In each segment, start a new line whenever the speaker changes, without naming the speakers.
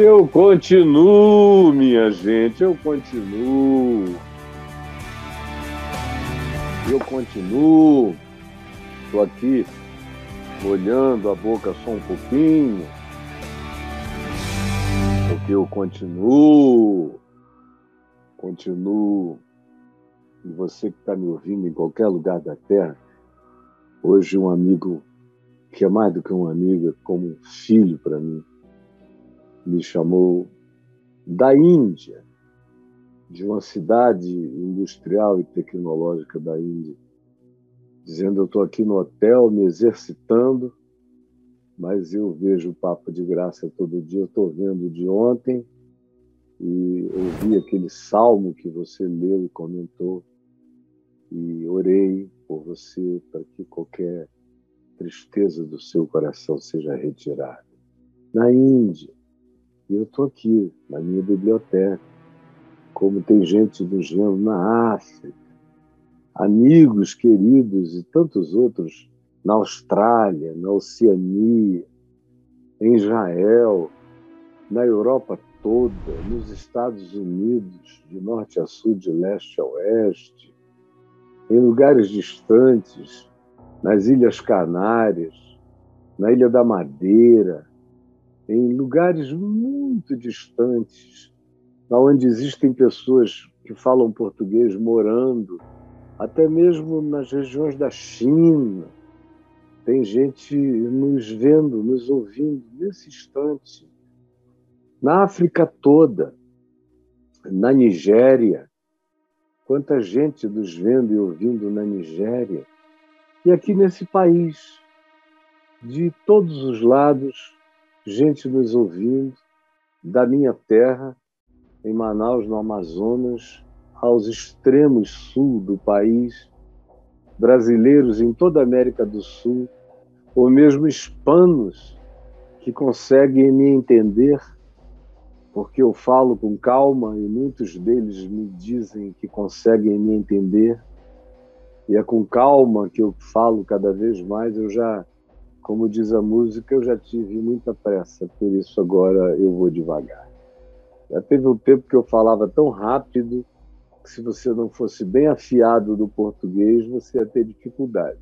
Eu continuo, minha gente, eu continuo. Eu continuo. Estou aqui molhando a boca só um pouquinho. Porque eu continuo. Continuo. E você que está me ouvindo em qualquer lugar da Terra, hoje um amigo que é mais do que um amigo, é como um filho para mim, me chamou da Índia, de uma cidade industrial e tecnológica da Índia, dizendo: Eu estou aqui no hotel me exercitando, mas eu vejo o Papo de Graça todo dia. Eu estou vendo de ontem e ouvi aquele salmo que você leu e comentou, e orei por você para que qualquer tristeza do seu coração seja retirada. Na Índia, e eu estou aqui, na minha biblioteca, como tem gente do gênero na África, amigos queridos e tantos outros na Austrália, na Oceania, em Israel, na Europa toda, nos Estados Unidos, de norte a sul, de leste a oeste, em lugares distantes, nas Ilhas Canárias, na Ilha da Madeira, em lugares muito distantes, onde existem pessoas que falam português morando, até mesmo nas regiões da China. Tem gente nos vendo, nos ouvindo nesse instante. Na África toda, na Nigéria, quanta gente nos vendo e ouvindo na Nigéria. E aqui nesse país, de todos os lados, gente nos ouvindo, da minha terra, em Manaus, no Amazonas, aos extremos sul do país, brasileiros em toda a América do Sul, ou mesmo hispanos que conseguem me entender, porque eu falo com calma e muitos deles me dizem que conseguem me entender e é com calma que eu falo cada vez mais. Eu já, como diz a música, eu já tive muita pressa, por isso agora eu vou devagar. Já teve um tempo que eu falava tão rápido que se você não fosse bem afiado do português, você ia ter dificuldade.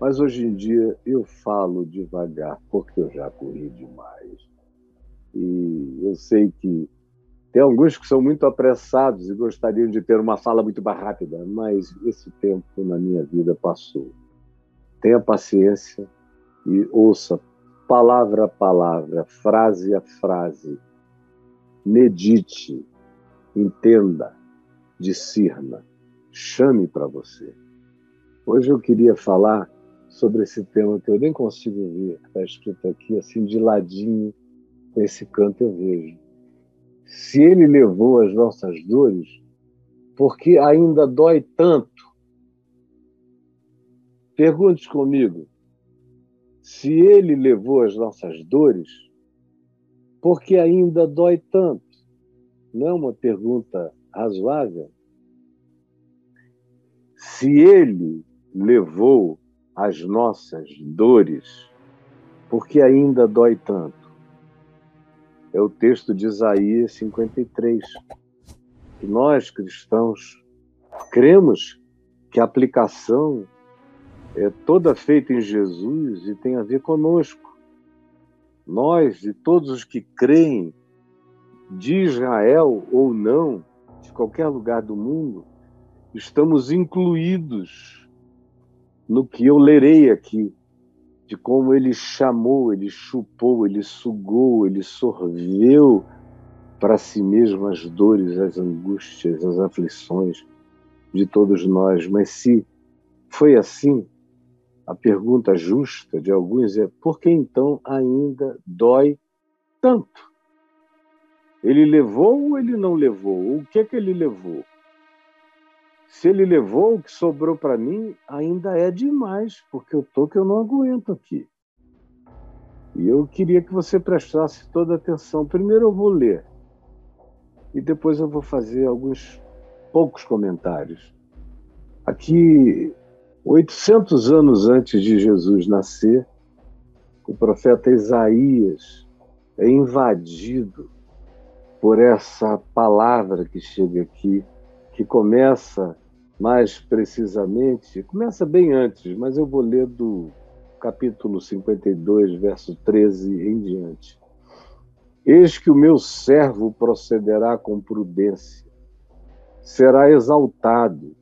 Mas hoje em dia eu falo devagar porque eu já corri demais. E eu sei que tem alguns que são muito apressados e gostariam de ter uma fala muito mais rápida, mas esse tempo na minha vida passou. Tenha paciência e ouça palavra a palavra, frase a frase. Medite, entenda, discirna, chame para você. Hoje eu queria falar sobre esse tema que eu nem consigo ver, está escrito aqui, assim de ladinho, com esse canto eu vejo se ele levou as nossas dores, porque ainda dói tanto? Pergunte comigo. Se ele levou as nossas dores, porque ainda dói tanto? Não é uma pergunta razoável? Se ele levou as nossas dores, porque ainda dói tanto? é o texto de Isaías 53. E nós, cristãos, cremos que a aplicação é toda feita em Jesus e tem a ver conosco. Nós e todos os que creem, de Israel ou não, de qualquer lugar do mundo, estamos incluídos no que eu lerei aqui de como ele chamou, ele chupou, ele sugou, ele sorveu para si mesmo as dores, as angústias, as aflições de todos nós. Mas se foi assim, a pergunta justa de alguns é: por que então ainda dói tanto? Ele levou ou ele não levou? O que é que ele levou? Se ele levou o que sobrou para mim, ainda é demais, porque eu tô que eu não aguento aqui. E eu queria que você prestasse toda atenção. Primeiro eu vou ler e depois eu vou fazer alguns poucos comentários. Aqui, 800 anos antes de Jesus nascer, o profeta Isaías é invadido por essa palavra que chega aqui, que começa mais precisamente, começa bem antes, mas eu vou ler do capítulo 52, verso 13 em diante. Eis que o meu servo procederá com prudência, será exaltado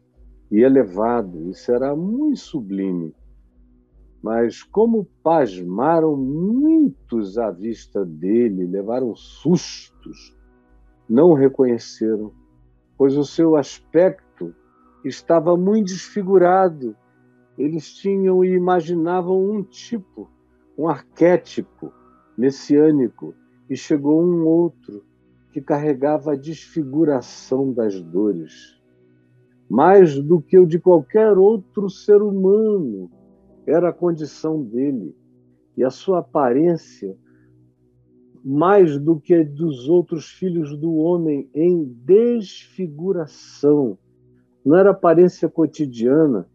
e elevado, e será muito sublime. Mas como pasmaram muitos à vista dele, levaram sustos, não o reconheceram, pois o seu aspecto estava muito desfigurado. Eles tinham e imaginavam um tipo, um arquétipo messiânico, e chegou um outro que carregava a desfiguração das dores. Mais do que o de qualquer outro ser humano, era a condição dele. E a sua aparência mais do que dos outros filhos do homem em desfiguração. Não era aparência cotidiana,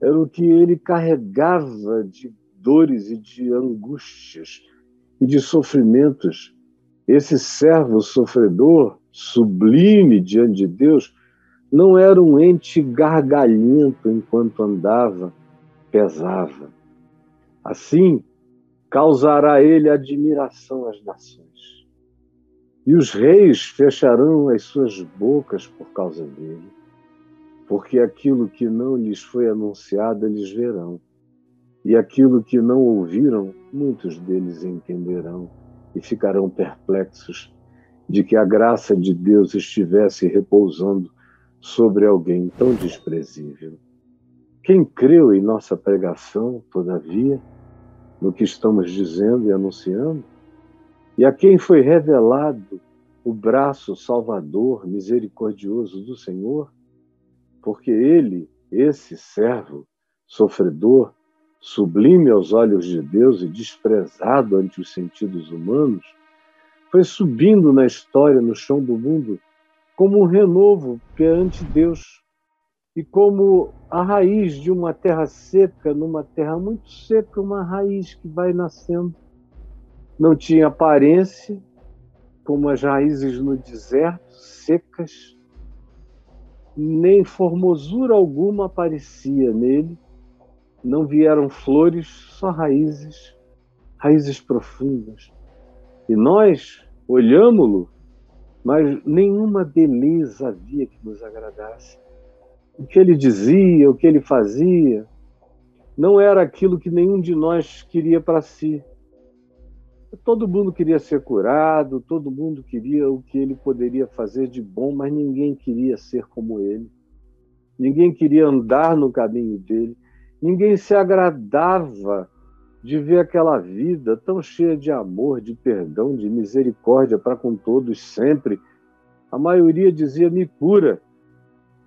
era o que ele carregava de dores e de angústias e de sofrimentos. Esse servo sofredor, sublime diante de Deus, não era um ente gargalhento enquanto andava, pesava. Assim, causará ele admiração às nações. E os reis fecharão as suas bocas por causa dele, porque aquilo que não lhes foi anunciado eles verão, e aquilo que não ouviram, muitos deles entenderão e ficarão perplexos de que a graça de Deus estivesse repousando sobre alguém tão desprezível. Quem creu em nossa pregação, todavia, no que estamos dizendo e anunciando, e a quem foi revelado o braço salvador, misericordioso do Senhor, porque ele, esse servo, sofredor, sublime aos olhos de Deus e desprezado ante os sentidos humanos, foi subindo na história, no chão do mundo, como um renovo perante Deus e como a raiz de uma terra seca, numa terra muito seca, uma raiz que vai nascendo. Não tinha aparência, como as raízes no deserto, secas, nem formosura alguma aparecia nele, não vieram flores, só raízes, raízes profundas. E nós olhámo-lo, mas nenhuma beleza havia que nos agradasse o que ele dizia, o que ele fazia, não era aquilo que nenhum de nós queria para si. Todo mundo queria ser curado, todo mundo queria o que ele poderia fazer de bom, mas ninguém queria ser como ele. Ninguém queria andar no caminho dele. Ninguém se agradava de ver aquela vida tão cheia de amor, de perdão, de misericórdia para com todos sempre. A maioria dizia: me cura.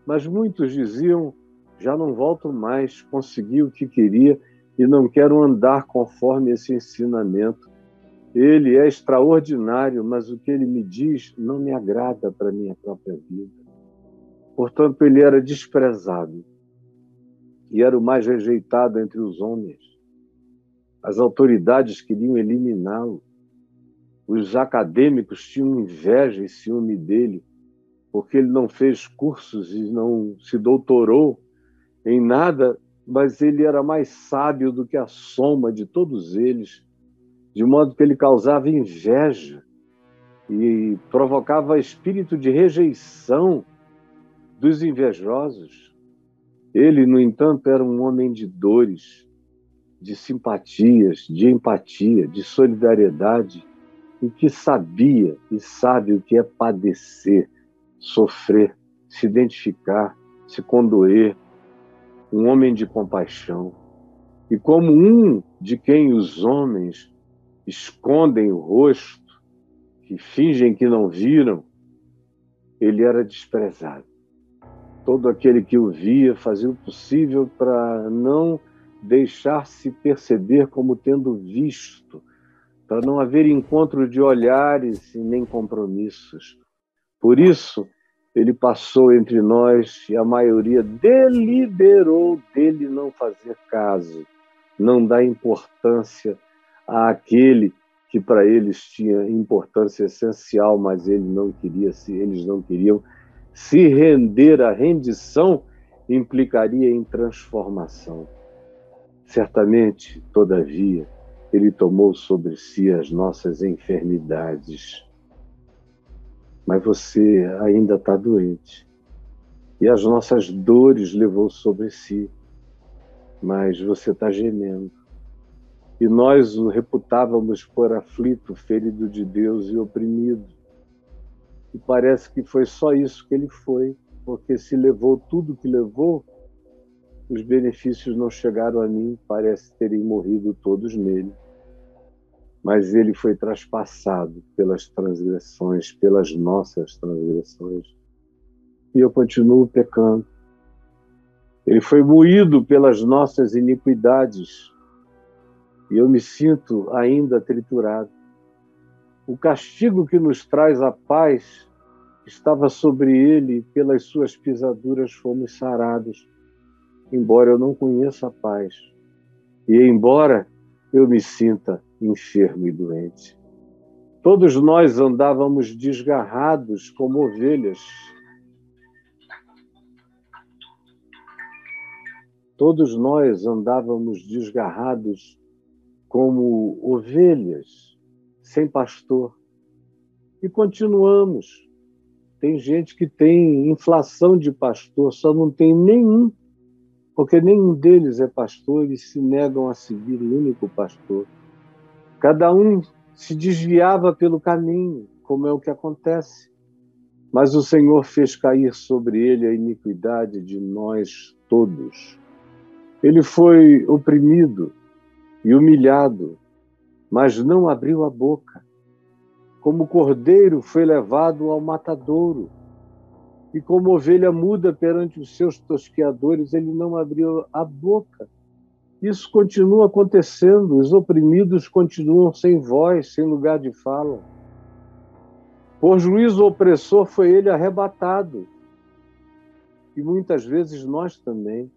Mas muitos diziam: já não volto mais, consegui o que queria e não quero andar conforme esse ensinamento. Ele é extraordinário, mas o que ele me diz não me agrada para minha própria vida. Portanto, ele era desprezado e era o mais rejeitado entre os homens. As autoridades queriam eliminá-lo. Os acadêmicos tinham inveja e ciúme dele porque ele não fez cursos e não se doutorou em nada, mas ele era mais sábio do que a soma de todos eles, de modo que ele causava inveja e provocava espírito de rejeição dos invejosos. Ele, no entanto, era um homem de dores, de simpatias, de empatia, de solidariedade e que sabia e sabe o que é padecer sofrer, se identificar, se condoer, um homem de compaixão. E como um de quem os homens escondem o rosto, que fingem que não viram, ele era desprezado. Todo aquele que o via fazia o possível para não deixar-se perceber como tendo visto, para não haver encontro de olhares e nem compromissos. Por isso, ele passou entre nós e a maioria deliberou dele não fazer caso, não dar importância àquele que para eles tinha importância essencial, mas ele não queria se eles não queriam se render à rendição implicaria em transformação. Certamente, todavia, ele tomou sobre si as nossas enfermidades. Mas você ainda está doente. E as nossas dores levou sobre si. Mas você está gemendo e nós o reputávamos por aflito, ferido de Deus e oprimido. E parece que foi só isso que ele foi, porque se levou tudo que levou, os benefícios não chegaram a mim, parece terem morrido todos nele. Mas ele foi traspassado pelas transgressões, pelas nossas transgressões. E eu continuo pecando. Ele foi moído pelas nossas iniquidades e eu me sinto ainda triturado. O castigo que nos traz a paz estava sobre ele, pelas suas pisaduras fomos sarados. Embora eu não conheça a paz, e embora eu me sinta enfermo e doente. Todos nós andávamos desgarrados como ovelhas. Todos nós andávamos desgarrados como ovelhas sem pastor. E continuamos. Tem gente que tem inflação de pastor, só não tem nenhum, porque nenhum deles é pastor e se negam a seguir o único pastor. Cada um se desviava pelo caminho, como é o que acontece. Mas o Senhor fez cair sobre ele a iniquidade de nós todos. Ele foi oprimido, e humilhado, mas não abriu a boca. Como cordeiro foi levado ao matadouro, e como ovelha muda perante os seus tosqueadores, ele não abriu a boca. Isso continua acontecendo, os oprimidos continuam sem voz, sem lugar de fala. Por juízo opressor foi ele arrebatado. E muitas vezes nós também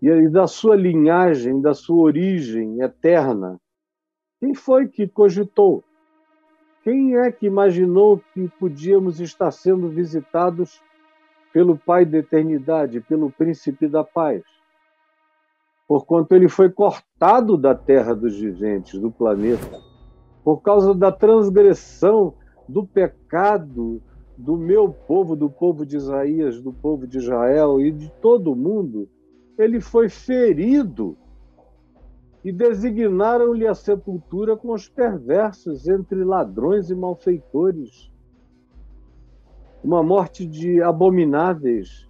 e da sua linhagem, da sua origem eterna. Quem foi que cogitou? Quem é que imaginou que podíamos estar sendo visitados pelo Pai da eternidade, pelo Príncipe da paz? Porquanto ele foi cortado da terra dos viventes, do planeta, por causa da transgressão, do pecado do meu povo, do povo de Isaías, do povo de Israel e de todo o mundo ele foi ferido e designaram-lhe a sepultura com os perversos entre ladrões e malfeitores. Uma morte de abomináveis,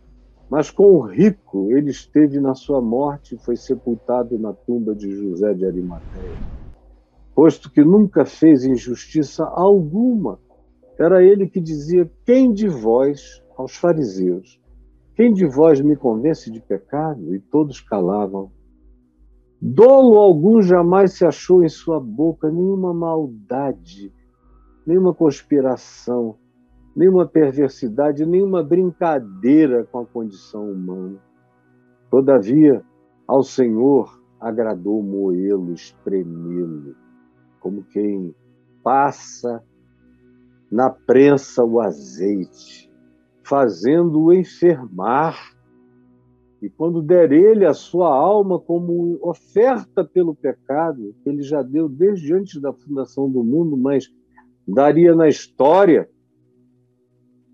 mas com o rico ele esteve na sua morte e foi sepultado na tumba de José de Arimateia. Posto que nunca fez injustiça alguma, era ele que dizia: Quem de vós, aos fariseus, quem de vós me convence de pecado? E todos calavam. Dolo algum jamais se achou em sua boca, nenhuma maldade, nenhuma conspiração, nenhuma perversidade, nenhuma brincadeira com a condição humana. Todavia, ao Senhor agradou moê-lo, espremê-lo, como quem passa na prensa o azeite fazendo-o enfermar. E quando der ele a sua alma como oferta pelo pecado, que ele já deu desde antes da fundação do mundo, mas daria na história,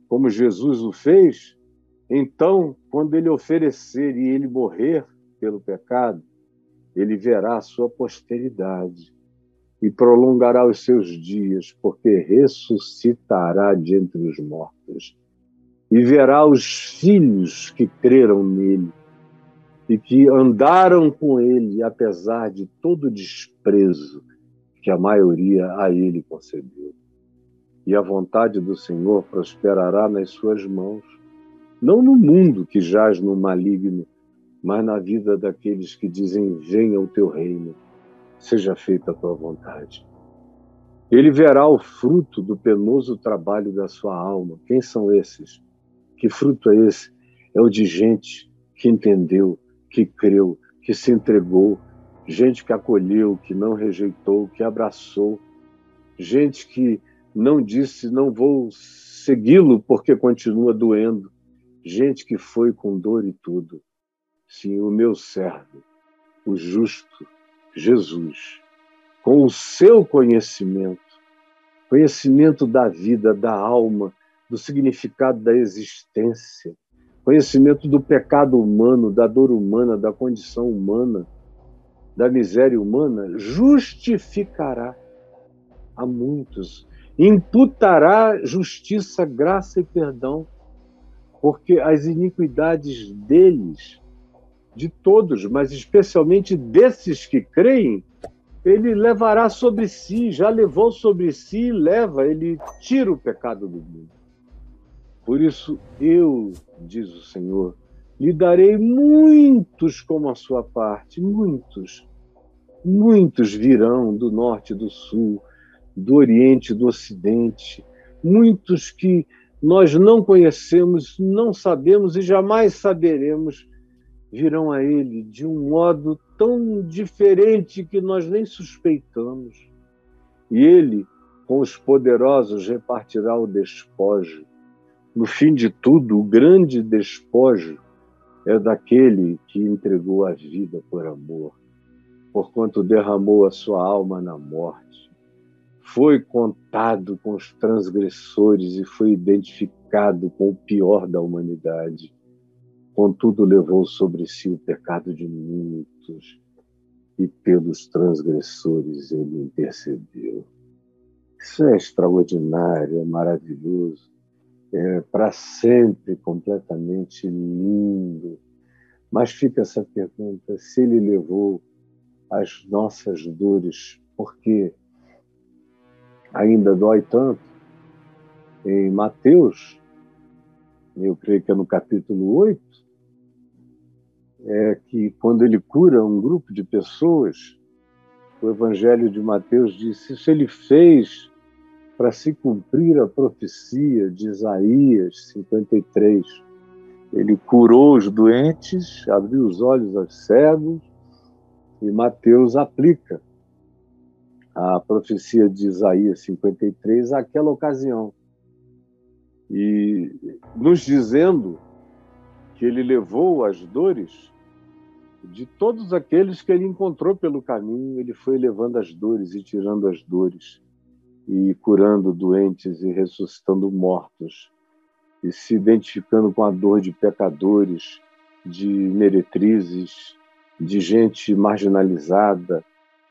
como Jesus o fez, então, quando ele oferecer e ele morrer pelo pecado, ele verá a sua posteridade e prolongará os seus dias, porque ressuscitará de entre os mortos e verá os filhos que creram nele e que andaram com ele, apesar de todo o desprezo que a maioria a ele concedeu. E a vontade do Senhor prosperará nas suas mãos, não no mundo que jaz no maligno, mas na vida daqueles que dizem: Venha o teu reino, seja feita a tua vontade. Ele verá o fruto do penoso trabalho da sua alma. Quem são esses? Que fruto é esse? É o de gente que entendeu, que creu, que se entregou, gente que acolheu, que não rejeitou, que abraçou, gente que não disse não vou segui-lo porque continua doendo, gente que foi com dor e tudo. Sim, o meu servo, o justo Jesus, com o seu conhecimento, conhecimento da vida, da alma, do significado da existência, conhecimento do pecado humano, da dor humana, da condição humana, da miséria humana, justificará a muitos, imputará justiça, graça e perdão, porque as iniquidades deles, de todos, mas especialmente desses que creem, ele levará sobre si, já levou sobre si leva, ele tira o pecado do mundo. Por isso, eu, diz o Senhor, lhe darei muitos como a sua parte, muitos. Muitos virão do norte do sul, do oriente do ocidente, muitos que nós não conhecemos, não sabemos e jamais saberemos, virão a Ele de um modo tão diferente que nós nem suspeitamos. E Ele, com os poderosos, repartirá o despojo. No fim de tudo, o grande despojo é daquele que entregou a vida por amor, porquanto derramou a sua alma na morte. Foi contado com os transgressores e foi identificado com o pior da humanidade. Contudo, levou sobre si o pecado de muitos e pelos transgressores ele intercedeu. Isso é extraordinário, é maravilhoso é, para sempre completamente lindo. Mas fica essa pergunta: se ele levou as nossas dores, por que ainda dói tanto? Em Mateus, eu creio que é no capítulo 8, é que quando ele cura um grupo de pessoas, o Evangelho de Mateus diz: Isso ele fez para se cumprir a profecia de Isaías 53. Ele curou os doentes, abriu os olhos aos cegos, e Mateus aplica a profecia de Isaías 53 àquela ocasião. E nos dizendo que ele levou as dores de todos aqueles que ele encontrou pelo caminho, ele foi levando as dores e tirando as dores e curando doentes e ressuscitando mortos, e se identificando com a dor de pecadores, de meretrizes, de gente marginalizada,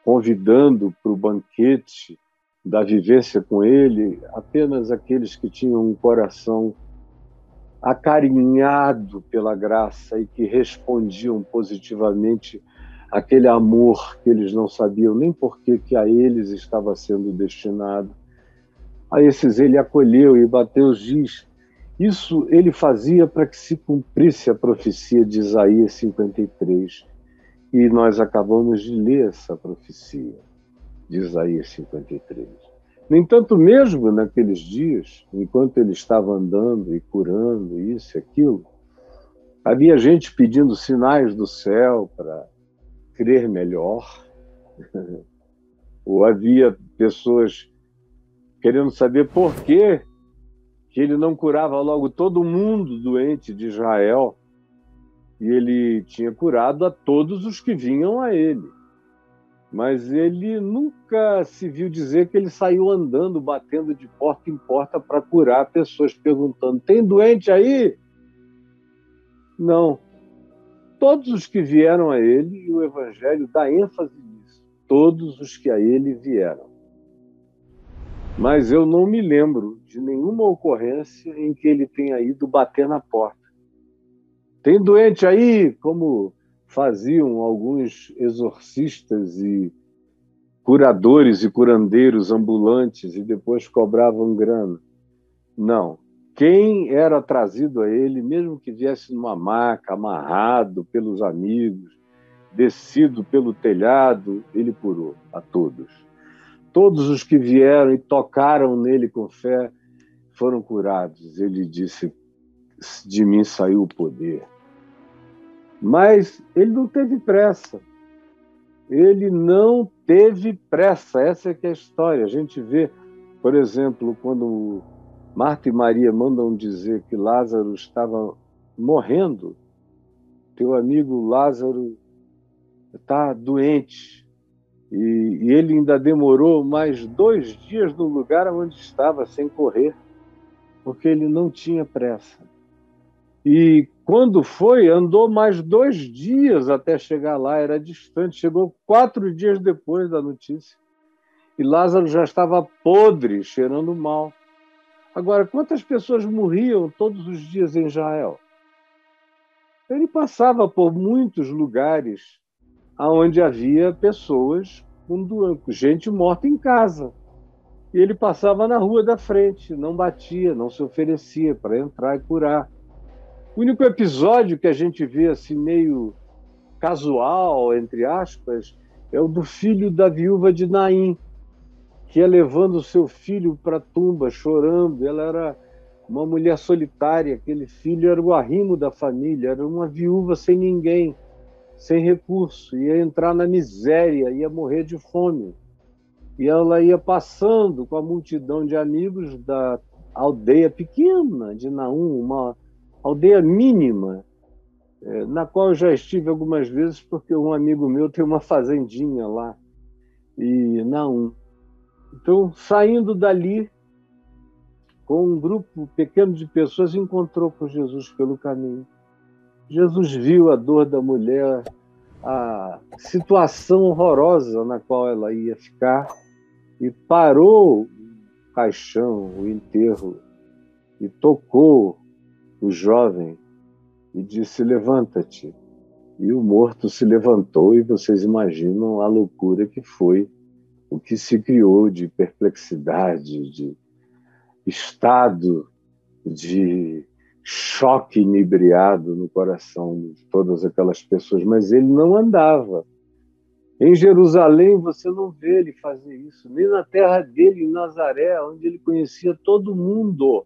convidando para o banquete da vivência com ele apenas aqueles que tinham um coração acarinhado pela graça e que respondiam positivamente aquele amor que eles não sabiam nem por que, que a eles estava sendo destinado. A esses ele acolheu e Mateus diz: isso ele fazia para que se cumprisse a profecia de Isaías 53. E nós acabamos de ler essa profecia de Isaías 53. No entanto, mesmo naqueles dias, enquanto ele estava andando e curando isso e aquilo, havia gente pedindo sinais do céu para crer melhor, ou havia pessoas querendo saber por que, que ele não curava logo todo mundo doente de Israel, e ele tinha curado a todos os que vinham a ele. Mas ele nunca se viu dizer que ele saiu andando, batendo de porta em porta para curar pessoas, perguntando: tem doente aí? Não todos os que vieram a ele, e o Evangelho dá ênfase nisso, todos os que a ele vieram. Mas eu não me lembro de nenhuma ocorrência em que ele tenha ido bater na porta. Tem doente aí, como faziam alguns exorcistas e curadores e curandeiros ambulantes e depois cobravam grana. Não, quem era trazido a ele, mesmo que viesse numa maca, amarrado pelos amigos, descido pelo telhado, ele curou a todos. Todos os que vieram e tocaram nele com fé foram curados. Ele disse: De mim saiu o poder. Mas ele não teve pressa. Ele não teve pressa, essa é que é a história. A gente vê, por exemplo, quando Marta e Maria mandam dizer que Lázaro estava morrendo, teu amigo Lázaro está doente. E, e, ele ainda demorou mais dois dias no lugar onde estava, sem correr, porque ele não tinha pressa. E quando foi, andou mais dois dias até chegar lá, era distante, chegou quatro dias depois da notícia. E Lázaro já estava podre, cheirando mal. Agora, quantas pessoas morriam todos os dias em Israel? Ele passava por muitos lugares onde havia pessoas com gente morta em casa. E ele passava na rua da frente, não batia, não se oferecia para entrar e curar. O único episódio que a gente vê assim meio casual, entre aspas, é o do filho da viúva de Naim, que ia levando o seu filho para a tumba, chorando. Ela era uma mulher solitária, aquele filho era o arrimo da família, era uma viúva sem ninguém, sem recurso, ia entrar na miséria, ia morrer de fome. E ela ia passando com a multidão de amigos da aldeia pequena de Naum, uma aldeia mínima, é, na qual eu já estive algumas vezes, porque um amigo meu tem uma fazendinha lá, e Naum. Então, saindo dali, com um grupo pequeno de pessoas, encontrou com Jesus pelo caminho. Jesus viu a dor da mulher, a situação horrorosa na qual ela ia ficar, e parou o caixão, o enterro, e tocou o jovem e disse: Levanta-te. E o morto se levantou, e vocês imaginam a loucura que foi o que se criou de perplexidade, de estado de choque inebriado no coração de todas aquelas pessoas, mas ele não andava. Em Jerusalém você não vê ele fazer isso, nem na terra dele, em Nazaré, onde ele conhecia todo mundo.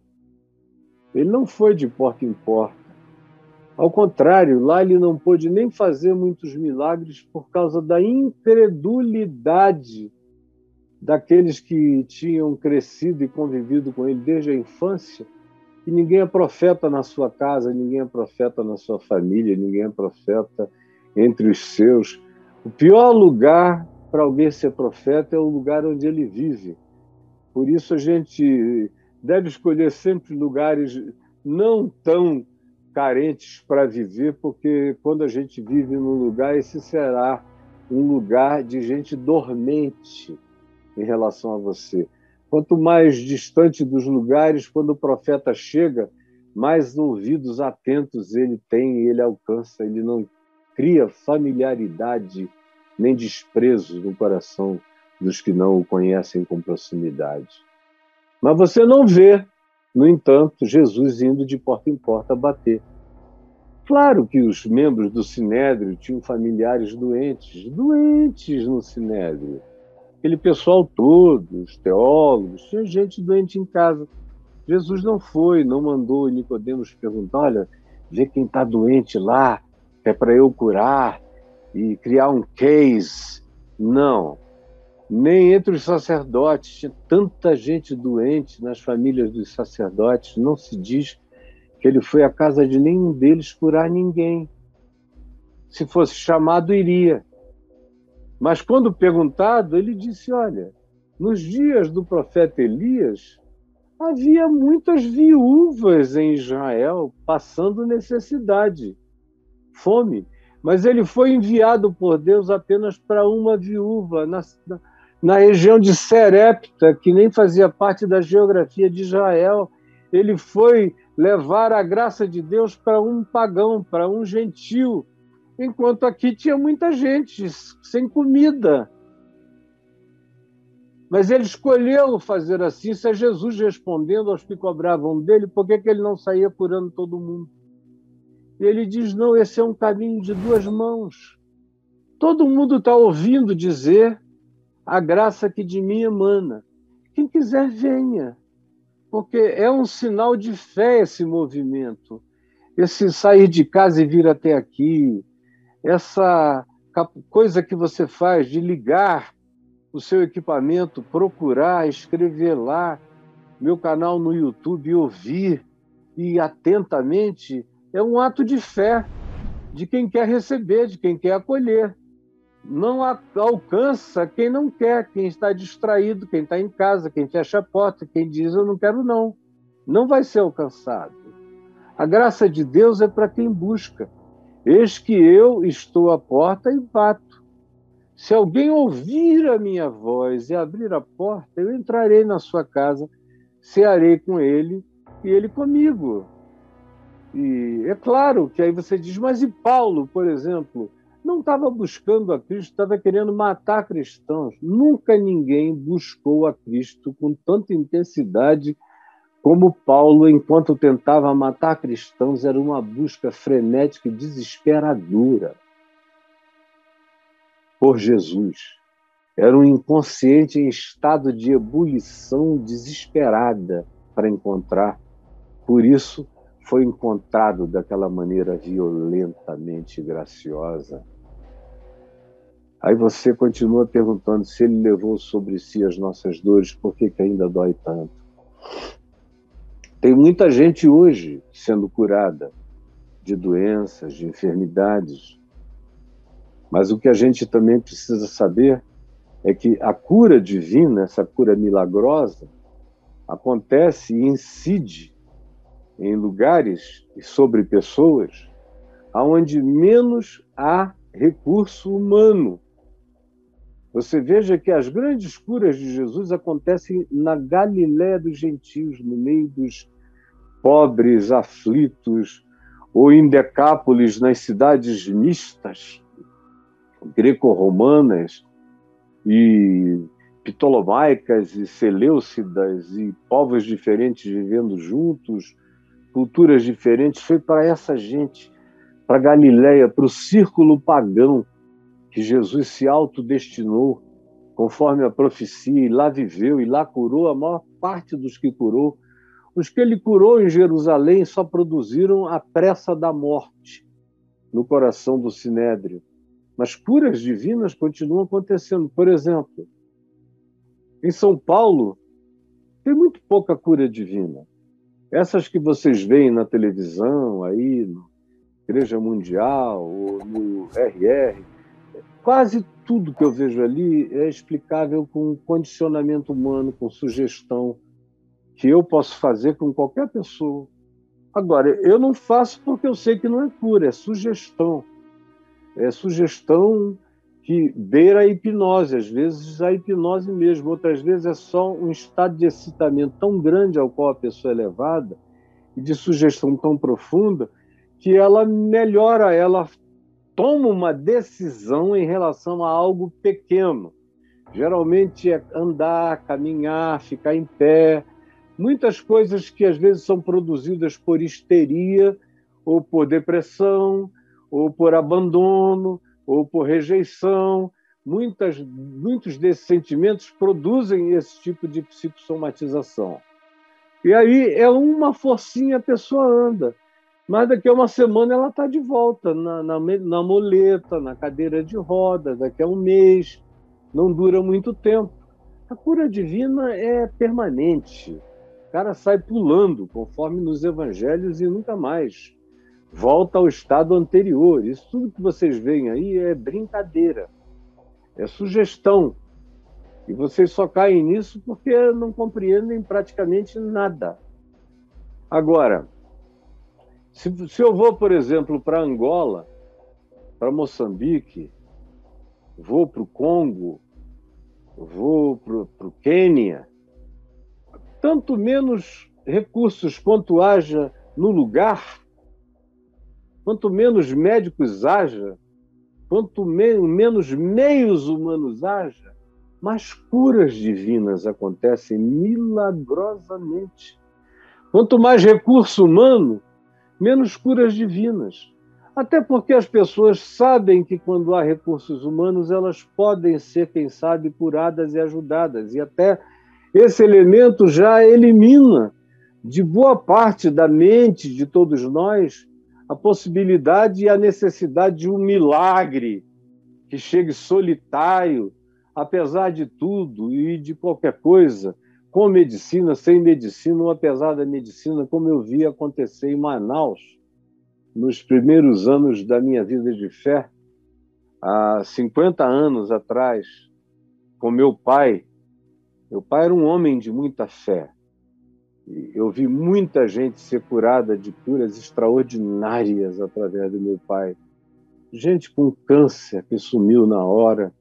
Ele não foi de porta em porta. Ao contrário, lá ele não pôde nem fazer muitos milagres por causa da incredulidade daqueles que tinham crescido e convivido com ele desde a infância, e ninguém é profeta na sua casa, ninguém é profeta na sua família, ninguém é profeta entre os seus. O pior lugar para alguém ser profeta é o lugar onde ele vive. Por isso a gente deve escolher sempre lugares não tão carentes para viver, porque quando a gente vive num lugar, esse será um lugar de gente dormente em relação a você. Quanto mais distante dos lugares, quando o profeta chega, mais ouvidos atentos ele tem ele alcança. Ele não cria familiaridade nem desprezo no coração dos que não o conhecem com proximidade. Mas você não vê, no entanto, Jesus indo de porta em porta bater. Claro que os membros do Sinédrio tinham familiares doentes, doentes no Sinédrio aquele pessoal todo, os teólogos, tinha gente doente em casa. Jesus não foi, não mandou Nicodemos perguntar, olha, vê quem está doente lá, é para eu curar e criar um case. Não. Nem entre os sacerdotes, tinha tanta gente doente nas famílias dos sacerdotes, não se diz que ele foi à casa de nenhum deles curar ninguém. Se fosse chamado, iria. Mas quando perguntado, ele disse: Olha, nos dias do profeta Elias, havia muitas viúvas em Israel passando necessidade, fome. Mas ele foi enviado por Deus apenas para uma viúva na, na região de Serepta, que nem fazia parte da geografia de Israel. Ele foi levar a graça de Deus para um pagão, para um gentil enquanto aqui tinha muita gente sem comida. Mas ele escolheu fazer assim, isso é Jesus respondendo aos que cobravam dele, por que, que ele não saía curando todo mundo? E ele diz: não, esse é um caminho de duas mãos. Todo mundo está ouvindo dizer a graça que de mim emana. Quem quiser, venha, porque é um sinal de fé esse movimento. Esse sair de casa e vir até aqui, essa coisa que você faz de ligar o seu equipamento, procurar, escrever lá, meu canal no YouTube, ouvir e atentamente, é um ato de fé de quem quer receber, de quem quer acolher. Não alcança quem não quer, quem está distraído, quem está em casa, quem fecha a porta, quem diz eu não quero não. Não vai ser alcançado. A graça de Deus é para quem busca. Eis que eu estou à porta e bato. Se alguém ouvir a minha voz e abrir a porta, eu entrarei na sua casa, cearei com ele e ele comigo. E é claro que aí você diz, mas e Paulo, por exemplo, não estava buscando a Cristo, estava querendo matar cristãos. Nunca ninguém buscou a Cristo com tanta intensidade como Paulo, enquanto tentava matar cristãos, era uma busca frenética e desesperadora por Jesus. Era um inconsciente em estado de ebulição desesperada para encontrar. Por isso, foi encontrado daquela maneira violentamente graciosa. Aí você continua perguntando se ele levou sobre si as nossas dores, por que, que ainda dói tanto? Tem muita gente hoje sendo curada de doenças, de enfermidades. Mas o que a gente também precisa saber é que a cura divina, essa cura milagrosa, acontece e incide em lugares e sobre pessoas aonde menos há recurso humano. Você veja que as grandes curas de Jesus acontecem na Galiléia dos gentios, no meio dos pobres, aflitos, ou em Decápolis, nas cidades mistas, greco-romanas e ptolomaicas e seleucidas e povos diferentes vivendo juntos, culturas diferentes, foi para essa gente, para Galiléia, para o círculo pagão que Jesus se autodestinou, conforme a profecia, e lá viveu, e lá curou a maior parte dos que curou. Os que ele curou em Jerusalém só produziram a pressa da morte no coração do sinédrio. Mas curas divinas continuam acontecendo. Por exemplo, em São Paulo, tem muito pouca cura divina. Essas que vocês veem na televisão, aí, na Igreja Mundial, ou no RR, quase tudo que eu vejo ali é explicável com condicionamento humano, com sugestão, que eu posso fazer com qualquer pessoa. Agora, eu não faço porque eu sei que não é cura, é sugestão. É sugestão que beira a hipnose, às vezes a hipnose mesmo, outras vezes é só um estado de excitamento tão grande ao qual a pessoa é levada e de sugestão tão profunda que ela melhora, ela toma uma decisão em relação a algo pequeno. Geralmente é andar, caminhar, ficar em pé, muitas coisas que às vezes são produzidas por histeria, ou por depressão, ou por abandono, ou por rejeição. Muitas, muitos desses sentimentos produzem esse tipo de psicossomatização. E aí é uma forcinha a pessoa anda. Mas daqui a uma semana ela está de volta na, na, na moleta, na cadeira de rodas, daqui a um mês. Não dura muito tempo. A cura divina é permanente. O cara sai pulando, conforme nos evangelhos, e nunca mais volta ao estado anterior. Isso tudo que vocês veem aí é brincadeira, é sugestão. E vocês só caem nisso porque não compreendem praticamente nada. Agora, se, se eu vou, por exemplo, para Angola, para Moçambique, vou para o Congo, vou para o Quênia, tanto menos recursos quanto haja no lugar, quanto menos médicos haja, quanto me menos meios humanos haja, mais curas divinas acontecem milagrosamente. Quanto mais recurso humano, menos curas divinas. Até porque as pessoas sabem que quando há recursos humanos, elas podem ser, quem sabe, curadas e ajudadas. E até esse elemento já elimina de boa parte da mente de todos nós a possibilidade e a necessidade de um milagre que chegue solitário, apesar de tudo e de qualquer coisa, com medicina, sem medicina, ou apesar da medicina, como eu vi acontecer em Manaus, nos primeiros anos da minha vida de fé, há 50 anos atrás, com meu pai. Meu pai era um homem de muita fé. Eu vi muita gente ser curada de curas extraordinárias através do meu pai. Gente com câncer que sumiu na hora.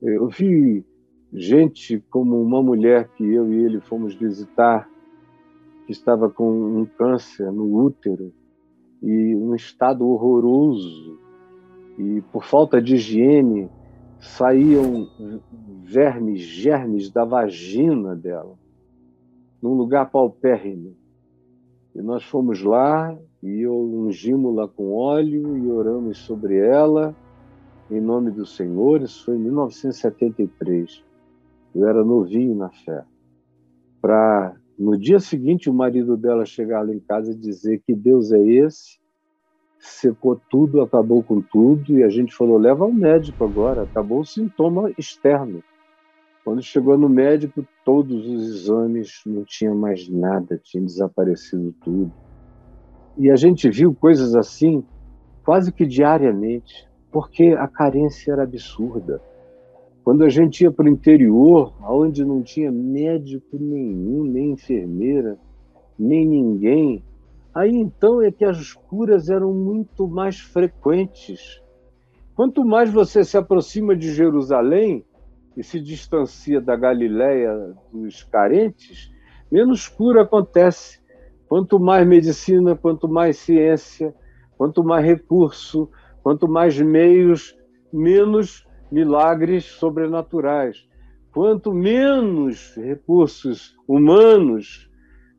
Eu vi gente como uma mulher que eu e ele fomos visitar, que estava com um câncer no útero e um estado horroroso. E por falta de higiene, saíam vermes, germes da vagina dela num lugar paupérrimo. E nós fomos lá e eu ungimos-la com óleo e oramos sobre ela em nome do Senhor. Isso foi em 1973. Eu era novinho na fé. Para no dia seguinte o marido dela chegar lá em casa e dizer que Deus é esse, secou tudo, acabou com tudo e a gente falou leva ao médico agora, acabou o sintoma externo. Quando chegou no médico, todos os exames não tinha mais nada, tinha desaparecido tudo. E a gente viu coisas assim quase que diariamente, porque a carência era absurda. Quando a gente ia para o interior, onde não tinha médico nenhum, nem enfermeira, nem ninguém, aí então é que as curas eram muito mais frequentes. Quanto mais você se aproxima de Jerusalém, e se distancia da Galileia dos carentes, menos cura acontece. Quanto mais medicina, quanto mais ciência, quanto mais recurso, quanto mais meios, menos milagres sobrenaturais. Quanto menos recursos humanos,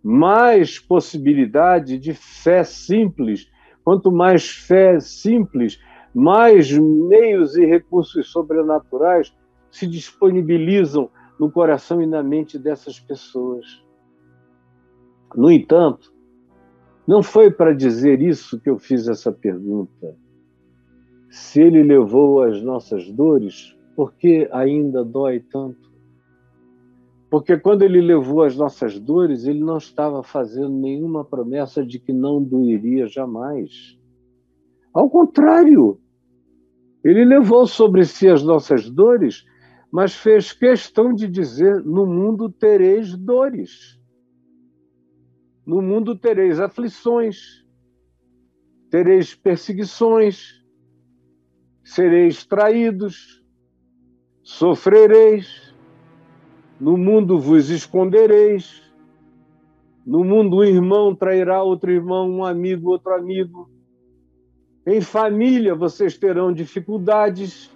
mais possibilidade de fé simples. Quanto mais fé simples, mais meios e recursos sobrenaturais se disponibilizam no coração e na mente dessas pessoas. No entanto, não foi para dizer isso que eu fiz essa pergunta. Se ele levou as nossas dores, por que ainda dói tanto? Porque quando ele levou as nossas dores, ele não estava fazendo nenhuma promessa de que não doeria jamais. Ao contrário, ele levou sobre si as nossas dores mas fez questão de dizer: no mundo tereis dores, no mundo tereis aflições, tereis perseguições, sereis traídos, sofrereis, no mundo vos escondereis, no mundo um irmão trairá outro irmão, um amigo outro amigo. Em família vocês terão dificuldades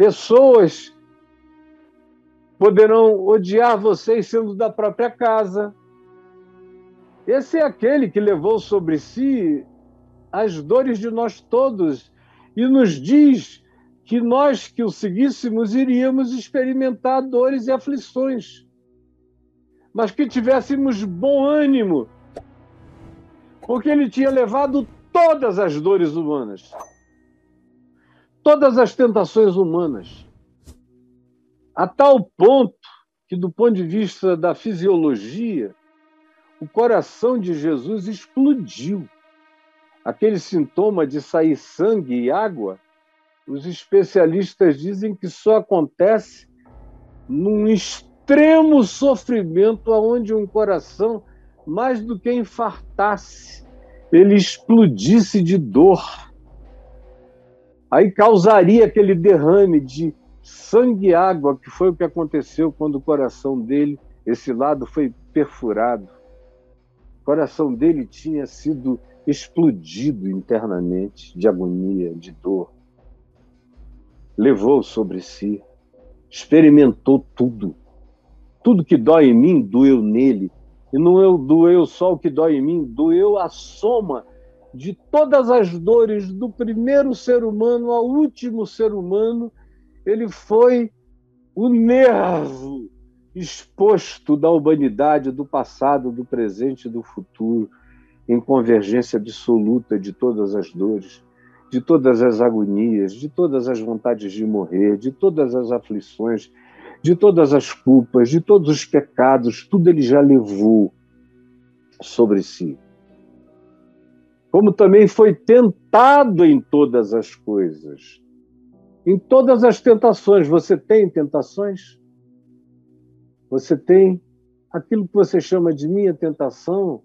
Pessoas poderão odiar vocês sendo da própria casa. Esse é aquele que levou sobre si as dores de nós todos e nos diz que nós que o seguíssemos iríamos experimentar dores e aflições, mas que tivéssemos bom ânimo, porque ele tinha levado todas as dores humanas todas as tentações humanas, a tal ponto que, do ponto de vista da fisiologia, o coração de Jesus explodiu. Aquele sintoma de sair sangue e água, os especialistas dizem que só acontece num extremo sofrimento onde um coração, mais do que infartasse, ele explodisse de dor aí causaria aquele derrame de sangue e água, que foi o que aconteceu quando o coração dele, esse lado, foi perfurado. O coração dele tinha sido explodido internamente de agonia, de dor. Levou sobre si, experimentou tudo. Tudo que dói em mim doeu nele. E não doeu só o que dói em mim, doeu a soma de todas as dores do primeiro ser humano ao último ser humano, ele foi o nervo exposto da humanidade, do passado, do presente e do futuro, em convergência absoluta de todas as dores. de todas as agonias, de todas as vontades de morrer, de todas as aflições, de todas as culpas, de todos os pecados, tudo ele já levou sobre si. Como também foi tentado em todas as coisas. Em todas as tentações, você tem tentações? Você tem aquilo que você chama de minha tentação,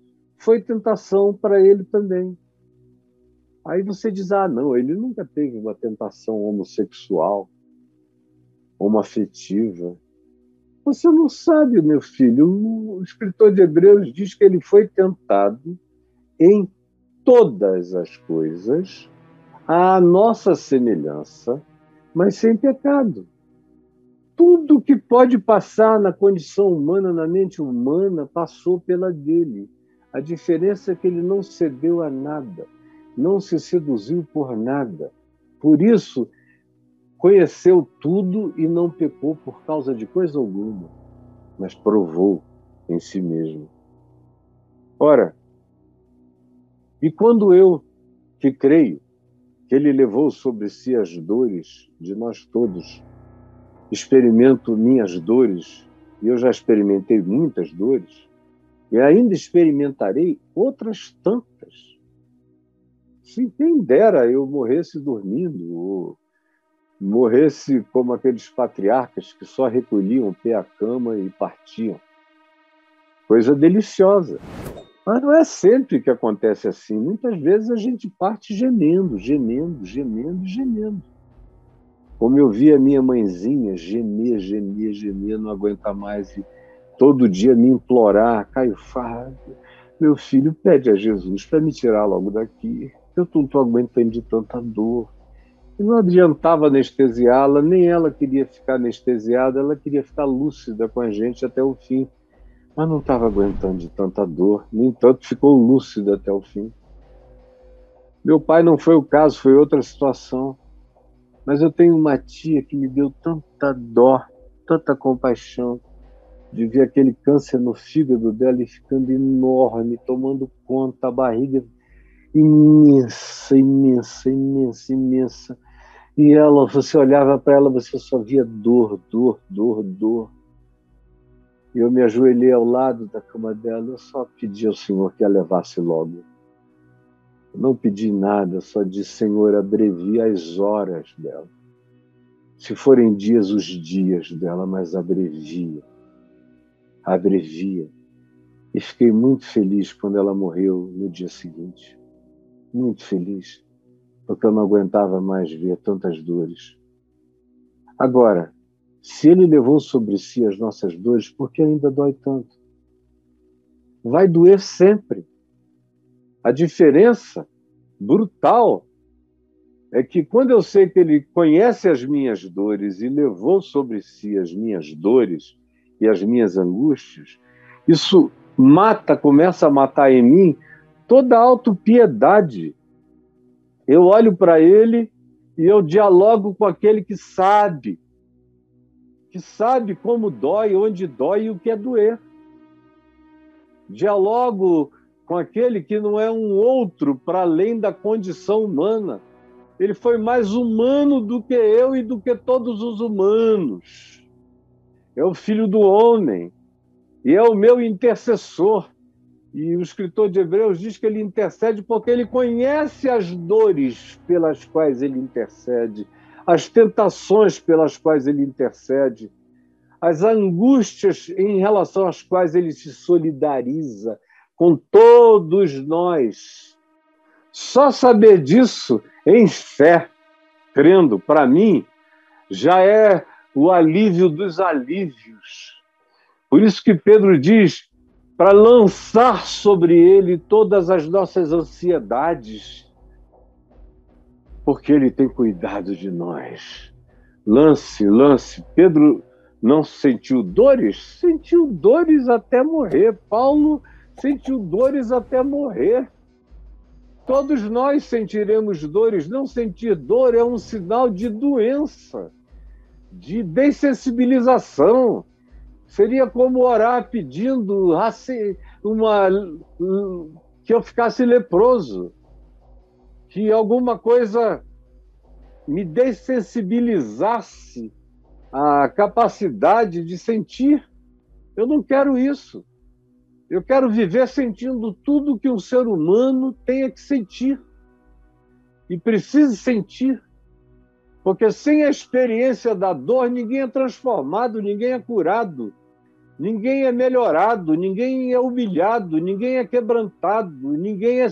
foi tentação para ele também. Aí você diz: ah, não, ele nunca teve uma tentação homossexual, homoafetiva. Você não sabe, meu filho. O escritor de Hebreus diz que ele foi tentado em todas as coisas, à nossa semelhança, mas sem pecado. Tudo que pode passar na condição humana, na mente humana, passou pela dele. A diferença é que ele não cedeu a nada não se seduziu por nada. Por isso, conheceu tudo e não pecou por causa de coisa alguma, mas provou em si mesmo. Ora, e quando eu, que creio que ele levou sobre si as dores de nós todos, experimento minhas dores, e eu já experimentei muitas dores, e ainda experimentarei outras tantas Sim, quem dera eu morresse dormindo, ou morresse como aqueles patriarcas que só recolhiam o pé à cama e partiam. Coisa deliciosa. Mas não é sempre que acontece assim. Muitas vezes a gente parte gemendo, gemendo, gemendo, gemendo. Como eu vi a minha mãezinha gemer, gemer, gemer, não aguenta mais e todo dia me implorar, Caio Fábio, meu filho, pede a Jesus para me tirar logo daqui eu não estou aguentando de tanta dor. E não adiantava anestesiá-la, nem ela queria ficar anestesiada, ela queria ficar lúcida com a gente até o fim. Mas não estava aguentando de tanta dor, no entanto, ficou lúcida até o fim. Meu pai não foi o caso, foi outra situação. Mas eu tenho uma tia que me deu tanta dó, tanta compaixão, de ver aquele câncer no fígado dela ficando enorme, tomando conta, a barriga imensa, imensa, imensa, imensa. E ela, você olhava para ela, você só via dor, dor, dor, dor. E eu me ajoelhei ao lado da cama dela, eu só pedi ao Senhor que a levasse logo. Eu não pedi nada, só disse, Senhor, abrevia as horas dela. Se forem dias, os dias dela, mas abrevia. Abrevia. E fiquei muito feliz quando ela morreu no dia seguinte muito feliz, porque eu não aguentava mais ver tantas dores. Agora, se ele levou sobre si as nossas dores, por que ainda dói tanto? Vai doer sempre. A diferença brutal é que quando eu sei que ele conhece as minhas dores e levou sobre si as minhas dores e as minhas angústias, isso mata, começa a matar em mim toda autopiedade. Eu olho para ele e eu dialogo com aquele que sabe, que sabe como dói, onde dói e o que é doer. Dialogo com aquele que não é um outro para além da condição humana. Ele foi mais humano do que eu e do que todos os humanos. É o filho do homem e é o meu intercessor. E o escritor de Hebreus diz que ele intercede porque ele conhece as dores pelas quais ele intercede, as tentações pelas quais ele intercede, as angústias em relação às quais ele se solidariza com todos nós. Só saber disso em fé, crendo, para mim, já é o alívio dos alívios. Por isso que Pedro diz: para lançar sobre ele todas as nossas ansiedades, porque ele tem cuidado de nós. Lance, lance. Pedro não sentiu dores? Sentiu dores até morrer. Paulo sentiu dores até morrer. Todos nós sentiremos dores. Não sentir dor é um sinal de doença, de dessensibilização Seria como orar pedindo uma, que eu ficasse leproso, que alguma coisa me dessensibilizasse a capacidade de sentir. Eu não quero isso. Eu quero viver sentindo tudo que um ser humano tenha que sentir. E precise sentir. Porque sem a experiência da dor, ninguém é transformado, ninguém é curado, ninguém é melhorado, ninguém é humilhado, ninguém é quebrantado, ninguém é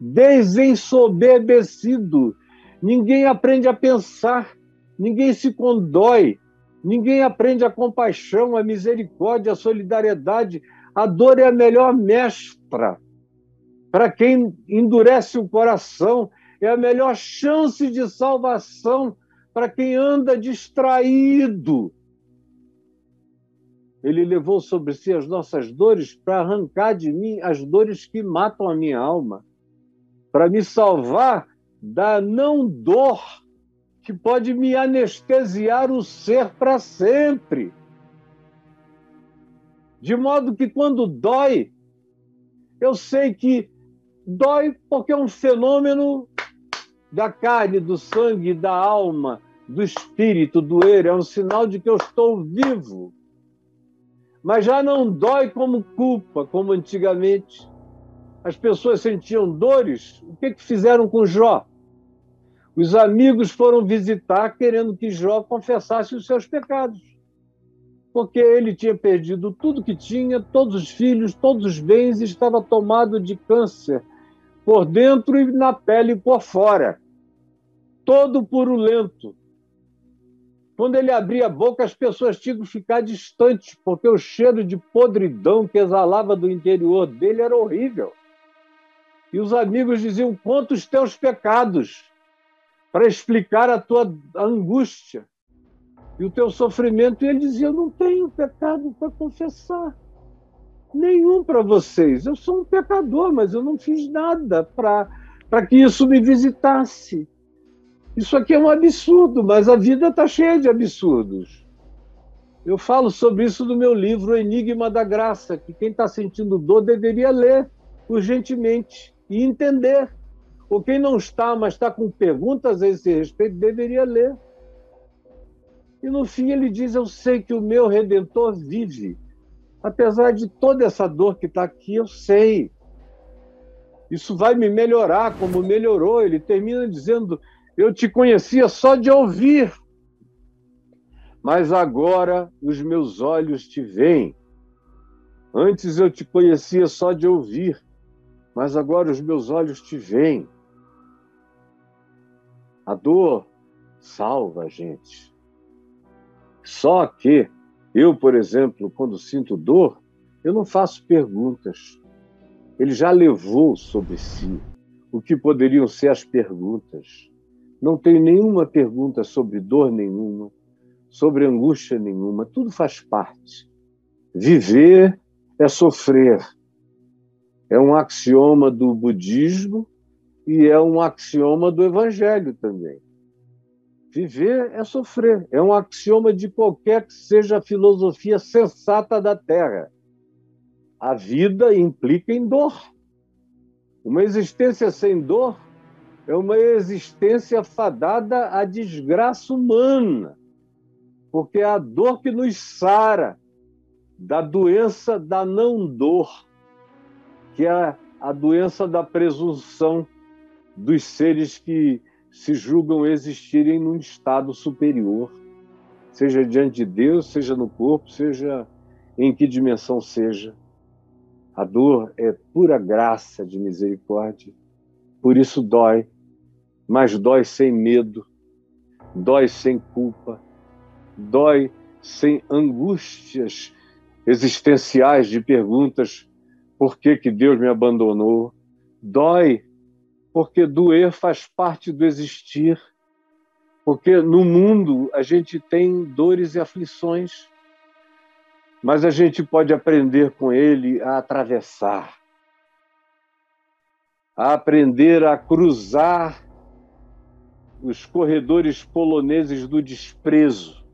desensoberbecido, ninguém aprende a pensar, ninguém se condói, ninguém aprende a compaixão, a misericórdia, a solidariedade. A dor é a melhor mestra para quem endurece o coração, é a melhor chance de salvação para quem anda distraído. Ele levou sobre si as nossas dores para arrancar de mim as dores que matam a minha alma, para me salvar da não dor que pode me anestesiar o ser para sempre. De modo que quando dói, eu sei que dói porque é um fenômeno da carne, do sangue, da alma, do espírito doer, é um sinal de que eu estou vivo. Mas já não dói como culpa, como antigamente. As pessoas sentiam dores, o que, que fizeram com Jó? Os amigos foram visitar querendo que Jó confessasse os seus pecados. Porque ele tinha perdido tudo que tinha, todos os filhos, todos os bens, e estava tomado de câncer, por dentro e na pele por fora todo purulento. Quando ele abria a boca, as pessoas tinham que ficar distantes, porque o cheiro de podridão que exalava do interior dele era horrível. E os amigos diziam: Conta os teus pecados, para explicar a tua angústia e o teu sofrimento. E ele dizia: Eu não tenho pecado para confessar. Nenhum para vocês. Eu sou um pecador, mas eu não fiz nada para que isso me visitasse. Isso aqui é um absurdo, mas a vida está cheia de absurdos. Eu falo sobre isso no meu livro Enigma da Graça, que quem está sentindo dor deveria ler urgentemente e entender. Ou quem não está, mas está com perguntas a esse respeito, deveria ler. E no fim ele diz: Eu sei que o meu redentor vive. Apesar de toda essa dor que está aqui, eu sei. Isso vai me melhorar, como melhorou. Ele termina dizendo: eu te conhecia só de ouvir, mas agora os meus olhos te veem. Antes eu te conhecia só de ouvir, mas agora os meus olhos te veem. A dor salva a gente. Só que eu, por exemplo, quando sinto dor, eu não faço perguntas. Ele já levou sobre si o que poderiam ser as perguntas. Não tenho nenhuma pergunta sobre dor nenhuma, sobre angústia nenhuma, tudo faz parte. Viver é sofrer. É um axioma do budismo e é um axioma do evangelho também. Viver é sofrer. É um axioma de qualquer que seja a filosofia sensata da Terra. A vida implica em dor. Uma existência sem dor é uma existência fadada à desgraça humana, porque é a dor que nos sara da doença da não dor, que é a doença da presunção dos seres que se julgam existirem num estado superior, seja diante de Deus, seja no corpo, seja em que dimensão seja. A dor é pura graça de misericórdia, por isso dói, mas dói sem medo, dói sem culpa, dói sem angústias existenciais de perguntas: por que, que Deus me abandonou? Dói porque doer faz parte do existir, porque no mundo a gente tem dores e aflições, mas a gente pode aprender com ele a atravessar, a aprender a cruzar os corredores poloneses do desprezo,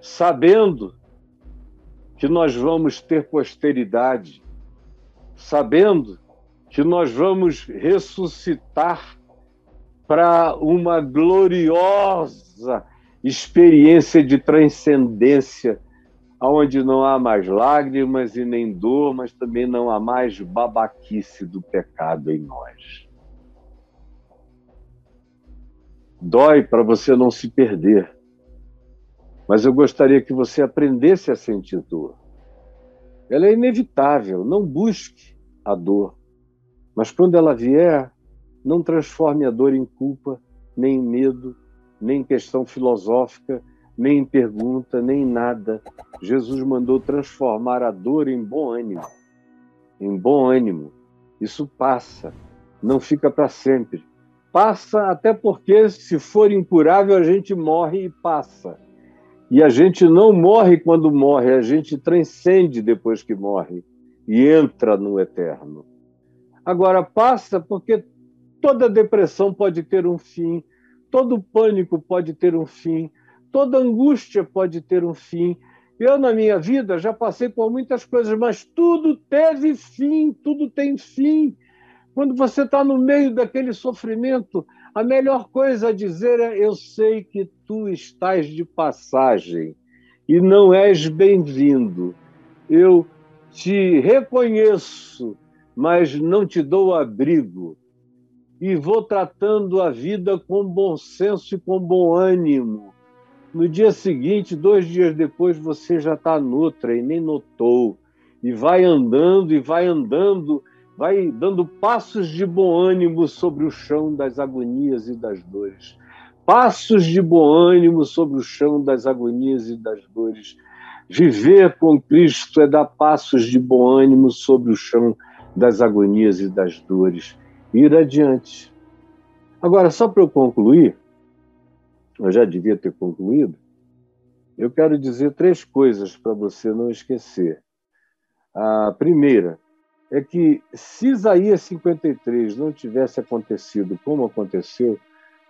sabendo que nós vamos ter posteridade, sabendo que nós vamos ressuscitar para uma gloriosa experiência de transcendência, onde não há mais lágrimas e nem dor, mas também não há mais babaquice do pecado em nós. Dói para você não se perder, mas eu gostaria que você aprendesse a sentir dor. Ela é inevitável, não busque a dor. Mas quando ela vier, não transforme a dor em culpa, nem em medo, nem em questão filosófica, nem em pergunta, nem em nada. Jesus mandou transformar a dor em bom ânimo. Em bom ânimo. Isso passa, não fica para sempre. Passa até porque, se for incurável, a gente morre e passa. E a gente não morre quando morre, a gente transcende depois que morre e entra no eterno. Agora, passa porque toda depressão pode ter um fim, todo pânico pode ter um fim, toda angústia pode ter um fim. Eu, na minha vida, já passei por muitas coisas, mas tudo teve fim, tudo tem fim. Quando você está no meio daquele sofrimento, a melhor coisa a dizer é: Eu sei que tu estás de passagem e não és bem-vindo. Eu te reconheço, mas não te dou abrigo. E vou tratando a vida com bom senso e com bom ânimo. No dia seguinte, dois dias depois, você já está noutra e nem notou. E vai andando e vai andando vai dando passos de bom ânimo sobre o chão das agonias e das dores. Passos de bom ânimo sobre o chão das agonias e das dores. Viver com Cristo é dar passos de bom ânimo sobre o chão das agonias e das dores. Ir adiante. Agora, só para eu concluir, eu já devia ter concluído, eu quero dizer três coisas para você não esquecer. A primeira, é que se Isaías 53 não tivesse acontecido como aconteceu,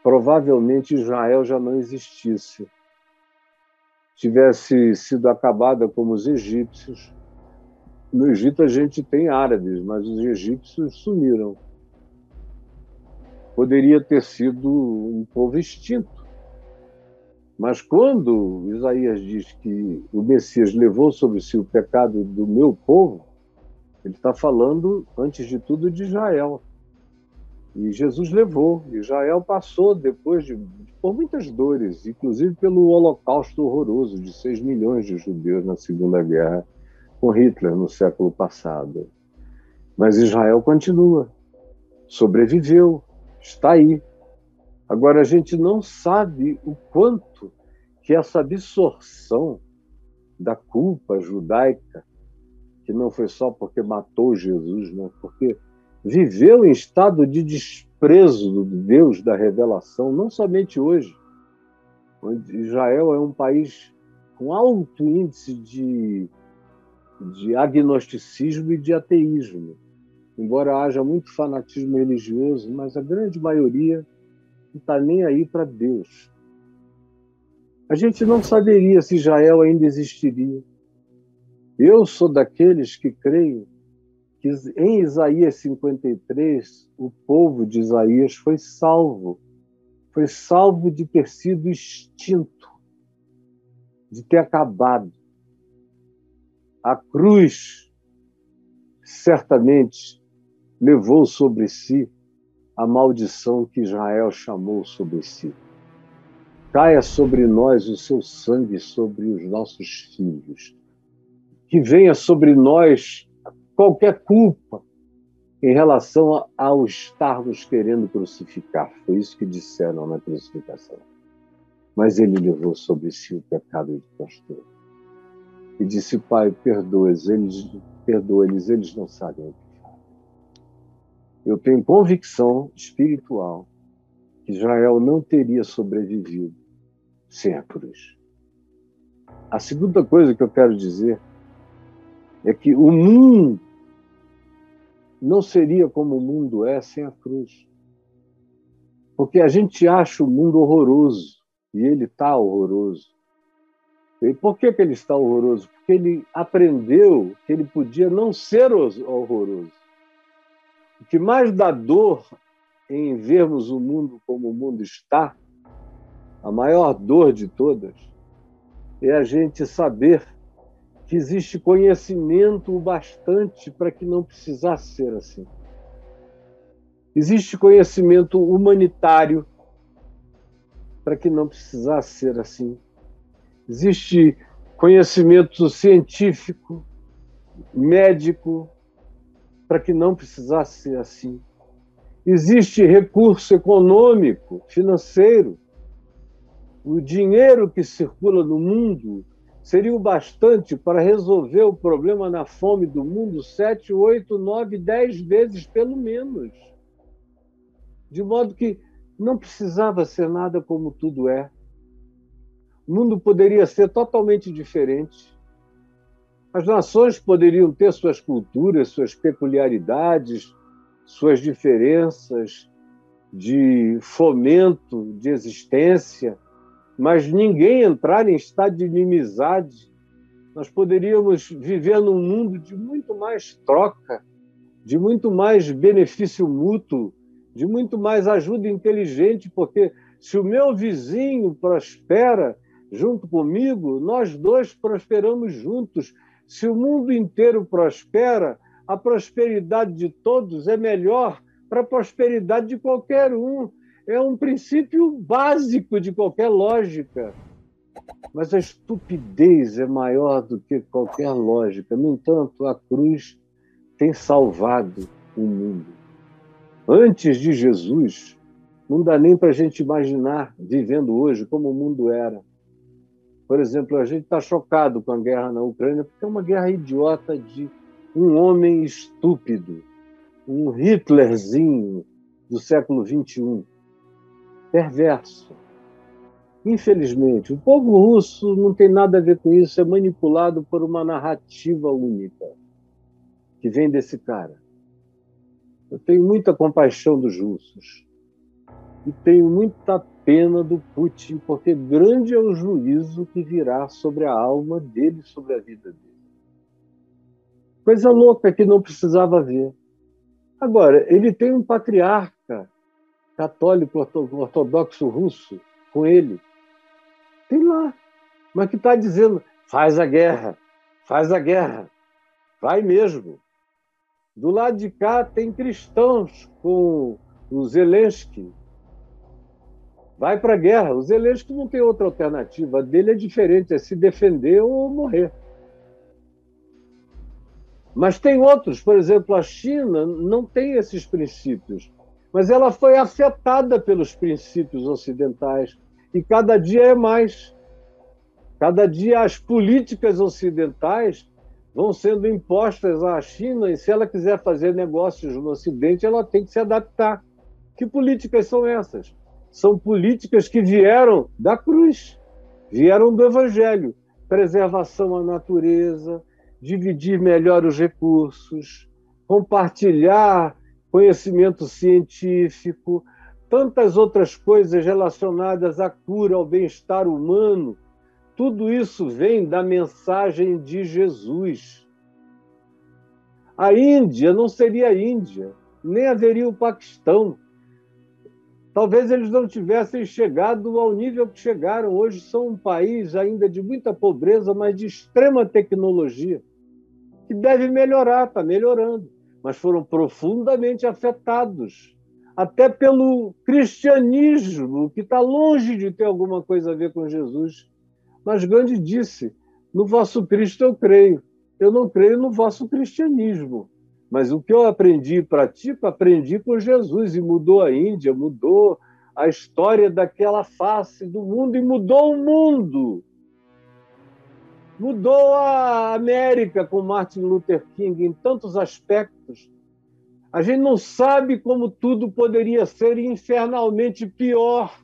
provavelmente Israel já não existisse. Tivesse sido acabada como os egípcios. No Egito a gente tem árabes, mas os egípcios sumiram. Poderia ter sido um povo extinto. Mas quando Isaías diz que o Messias levou sobre si o pecado do meu povo, ele está falando, antes de tudo, de Israel. E Jesus levou. Israel passou depois de por muitas dores, inclusive pelo holocausto horroroso de 6 milhões de judeus na Segunda Guerra com Hitler no século passado. Mas Israel continua, sobreviveu, está aí. Agora a gente não sabe o quanto que essa absorção da culpa judaica que não foi só porque matou Jesus, né? porque viveu em estado de desprezo do Deus da revelação, não somente hoje. Israel é um país com alto índice de, de agnosticismo e de ateísmo. Embora haja muito fanatismo religioso, mas a grande maioria não está nem aí para Deus. A gente não saberia se Israel ainda existiria. Eu sou daqueles que creio que em Isaías 53 o povo de Isaías foi salvo. Foi salvo de ter sido extinto, de ter acabado. A cruz certamente levou sobre si a maldição que Israel chamou sobre si. Caia sobre nós o seu sangue sobre os nossos filhos que venha sobre nós qualquer culpa em relação ao estarmos querendo crucificar. Foi isso que disseram na crucificação. Mas ele levou sobre si o pecado de pastor. E disse, Pai, perdoa-os, eles, perdoa-lhes, eles não sabem o que fazem. Eu tenho convicção espiritual que Israel não teria sobrevivido sem a cruz. A segunda coisa que eu quero dizer é que o mundo não seria como o mundo é sem a cruz. Porque a gente acha o mundo horroroso, e ele está horroroso. E por que, que ele está horroroso? Porque ele aprendeu que ele podia não ser horroroso. O que mais dá dor em vermos o mundo como o mundo está, a maior dor de todas, é a gente saber que existe conhecimento bastante para que não precisasse ser assim. Existe conhecimento humanitário para que não precisasse ser assim. Existe conhecimento científico, médico, para que não precisasse ser assim. Existe recurso econômico, financeiro. O dinheiro que circula no mundo seria o bastante para resolver o problema na fome do mundo sete, oito, nove, dez vezes pelo menos. De modo que não precisava ser nada como tudo é. O mundo poderia ser totalmente diferente. As nações poderiam ter suas culturas, suas peculiaridades, suas diferenças de fomento, de existência, mas ninguém entrar em estado de inimizade. Nós poderíamos viver num mundo de muito mais troca, de muito mais benefício mútuo, de muito mais ajuda inteligente, porque se o meu vizinho prospera junto comigo, nós dois prosperamos juntos. Se o mundo inteiro prospera, a prosperidade de todos é melhor para a prosperidade de qualquer um. É um princípio básico de qualquer lógica. Mas a estupidez é maior do que qualquer lógica. No entanto, a cruz tem salvado o mundo antes de Jesus, não dá nem para a gente imaginar, vivendo hoje, como o mundo era. Por exemplo, a gente está chocado com a guerra na Ucrânia, porque é uma guerra idiota de um homem estúpido, um Hitlerzinho do século XXI, perverso. Infelizmente, o povo russo não tem nada a ver com isso, é manipulado por uma narrativa única que vem desse cara. Eu tenho muita compaixão dos russos e tenho muita pena do Putin, porque grande é o juízo que virá sobre a alma dele, sobre a vida dele. Coisa louca que não precisava ver. Agora, ele tem um patriarca católico ortodoxo russo com ele. Tem lá. Mas que está dizendo: faz a guerra, faz a guerra, vai mesmo. Do lado de cá tem cristãos com o Zelensky. Vai para a guerra. O Zelensky não tem outra alternativa. A dele é diferente, é se defender ou morrer. Mas tem outros, por exemplo, a China não tem esses princípios, mas ela foi afetada pelos princípios ocidentais e cada dia é mais. Cada dia as políticas ocidentais vão sendo impostas à China e se ela quiser fazer negócios no Ocidente, ela tem que se adaptar. Que políticas são essas? São políticas que vieram da cruz, vieram do Evangelho. Preservação à natureza, dividir melhor os recursos, compartilhar conhecimento científico, tantas outras coisas relacionadas à cura, ao bem-estar humano tudo isso vem da mensagem de Jesus. A Índia não seria a Índia, nem haveria o Paquistão. Talvez eles não tivessem chegado ao nível que chegaram. Hoje são um país ainda de muita pobreza, mas de extrema tecnologia, que deve melhorar, está melhorando, mas foram profundamente afetados até pelo cristianismo, que está longe de ter alguma coisa a ver com Jesus. Mas Gandhi disse: No vosso Cristo eu creio. Eu não creio no vosso cristianismo. Mas o que eu aprendi e pratico, aprendi com Jesus e mudou a Índia, mudou a história daquela face do mundo e mudou o mundo. Mudou a América com Martin Luther King em tantos aspectos. A gente não sabe como tudo poderia ser infernalmente pior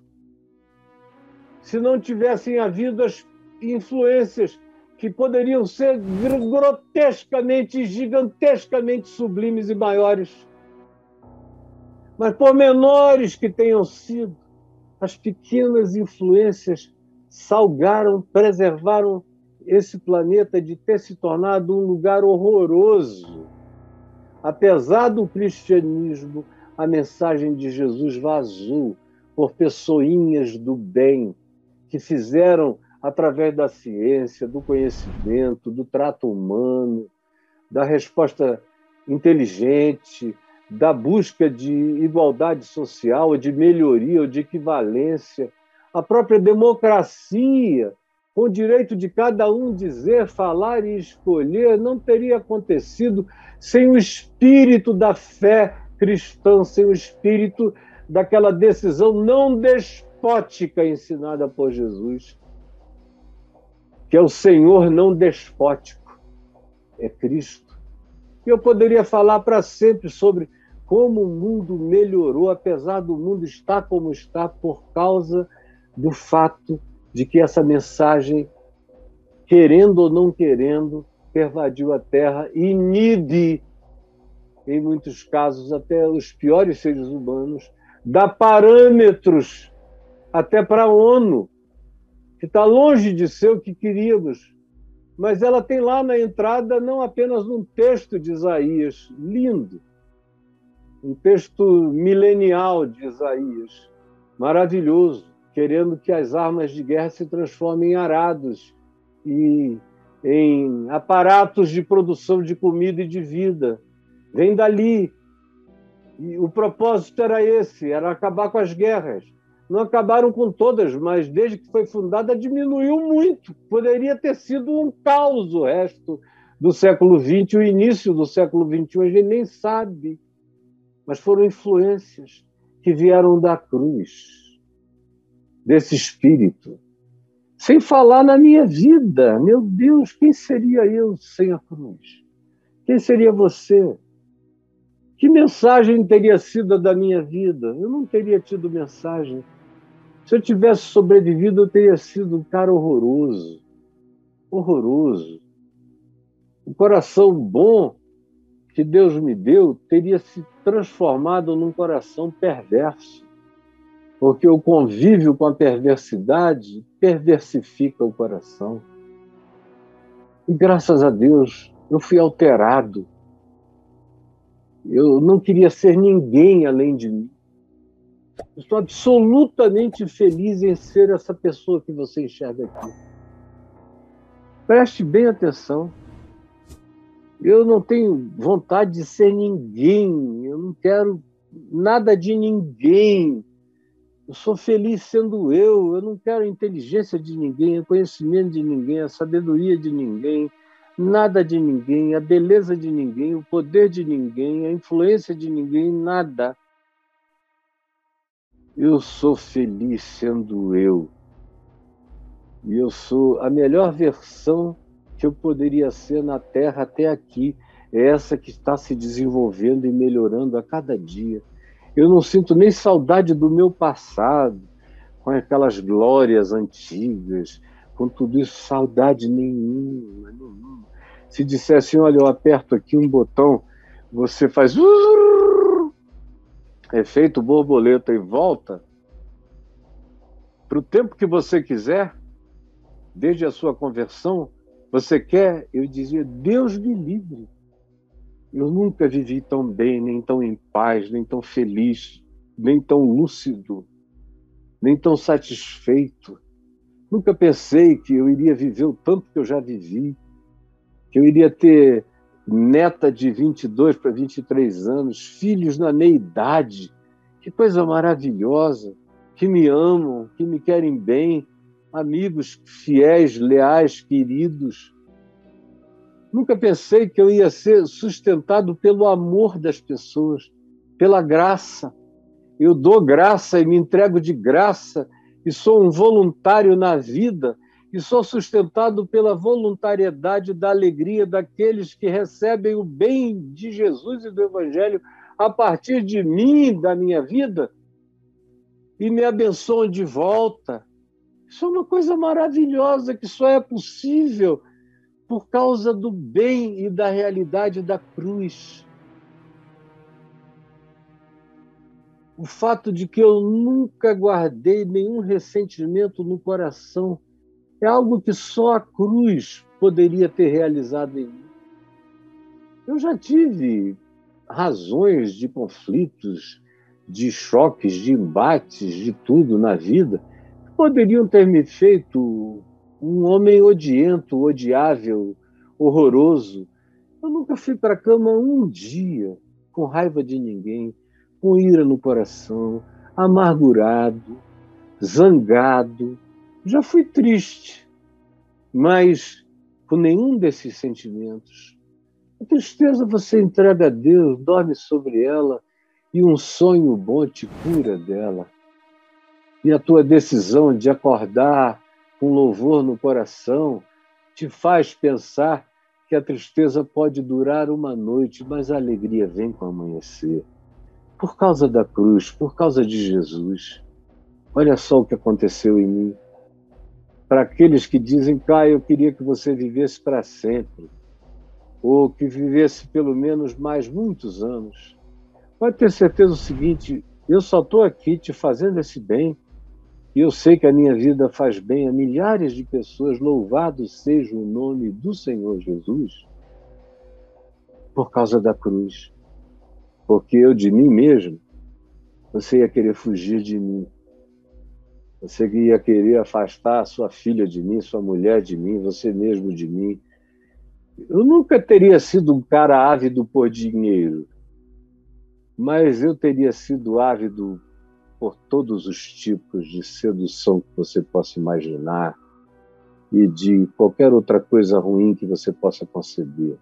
se não tivessem havido as influências que poderiam ser grotescamente, gigantescamente sublimes e maiores. Mas por menores que tenham sido, as pequenas influências salgaram, preservaram esse planeta de ter se tornado um lugar horroroso. apesar do cristianismo, a mensagem de Jesus vazou por pessoinhas do bem que fizeram através da ciência, do conhecimento, do trato humano, da resposta inteligente, da busca de igualdade social, de melhoria ou de equivalência, a própria democracia, com o direito de cada um dizer, falar e escolher, não teria acontecido sem o espírito da fé cristã, sem o espírito daquela decisão não despótica ensinada por Jesus, que é o Senhor não despótico, é Cristo. E eu poderia falar para sempre sobre como o mundo melhorou, apesar do mundo estar como está, por causa do fato de que essa mensagem, querendo ou não querendo, pervadiu a Terra e inibe, em muitos casos, até os piores seres humanos, dá parâmetros até para a ONU, que está longe de ser o que queríamos. Mas ela tem lá na entrada não apenas um texto de Isaías, lindo, um texto milenial de Isaías, maravilhoso, querendo que as armas de guerra se transformem em arados e em aparatos de produção de comida e de vida. Vem dali. E o propósito era esse, era acabar com as guerras. Não acabaram com todas, mas desde que foi fundada diminuiu muito. Poderia ter sido um caos o resto do século XX, o início do século XXI, a gente nem sabe mas foram influências que vieram da cruz, desse espírito. Sem falar na minha vida, meu Deus, quem seria eu sem a cruz? Quem seria você? Que mensagem teria sido da minha vida? Eu não teria tido mensagem. Se eu tivesse sobrevivido, eu teria sido um cara horroroso. Horroroso. Um coração bom que Deus me deu teria se transformado num coração perverso, porque o convívio com a perversidade perversifica o coração. E graças a Deus eu fui alterado. Eu não queria ser ninguém além de mim. Estou absolutamente feliz em ser essa pessoa que você enxerga aqui. Preste bem atenção. Eu não tenho vontade de ser ninguém, eu não quero nada de ninguém. Eu sou feliz sendo eu, eu não quero a inteligência de ninguém, o conhecimento de ninguém, a sabedoria de ninguém, nada de ninguém, a beleza de ninguém, o poder de ninguém, a influência de ninguém, nada. Eu sou feliz sendo eu. E eu sou a melhor versão que eu poderia ser na Terra até aqui, é essa que está se desenvolvendo e melhorando a cada dia. Eu não sinto nem saudade do meu passado, com aquelas glórias antigas, com tudo isso, saudade nenhuma, nenhuma. Se dissesse, olha, eu aperto aqui um botão, você faz efeito borboleta e volta para o tempo que você quiser, desde a sua conversão, você quer? Eu dizia, Deus me livre. Eu nunca vivi tão bem, nem tão em paz, nem tão feliz, nem tão lúcido, nem tão satisfeito. Nunca pensei que eu iria viver o tanto que eu já vivi, que eu iria ter neta de 22 para 23 anos, filhos na meia idade. Que coisa maravilhosa, que me amam, que me querem bem, amigos fiéis, leais, queridos. Nunca pensei que eu ia ser sustentado pelo amor das pessoas, pela graça. Eu dou graça e me entrego de graça e sou um voluntário na vida e sou sustentado pela voluntariedade da alegria daqueles que recebem o bem de Jesus e do Evangelho a partir de mim, da minha vida, e me abençoam de volta isso é uma coisa maravilhosa que só é possível por causa do bem e da realidade da cruz. O fato de que eu nunca guardei nenhum ressentimento no coração é algo que só a cruz poderia ter realizado em mim. Eu já tive razões de conflitos, de choques, de embates, de tudo na vida, poderiam ter me feito um homem odiento, odiável, horroroso. Eu nunca fui para a cama um dia com raiva de ninguém, com ira no coração, amargurado, zangado. Já fui triste, mas com nenhum desses sentimentos. A tristeza você entrega a Deus, dorme sobre ela e um sonho bom te cura dela. E a tua decisão de acordar com louvor no coração te faz pensar que a tristeza pode durar uma noite, mas a alegria vem com o amanhecer. Por causa da cruz, por causa de Jesus. Olha só o que aconteceu em mim. Para aqueles que dizem, Caio, eu queria que você vivesse para sempre, ou que vivesse pelo menos mais muitos anos. Pode ter certeza o seguinte: eu só estou aqui te fazendo esse bem e eu sei que a minha vida faz bem a milhares de pessoas, louvado seja o nome do Senhor Jesus, por causa da cruz. Porque eu de mim mesmo, você ia querer fugir de mim. Você ia querer afastar sua filha de mim, sua mulher de mim, você mesmo de mim. Eu nunca teria sido um cara ávido por dinheiro, mas eu teria sido ávido por todos os tipos de sedução que você possa imaginar e de qualquer outra coisa ruim que você possa conceber.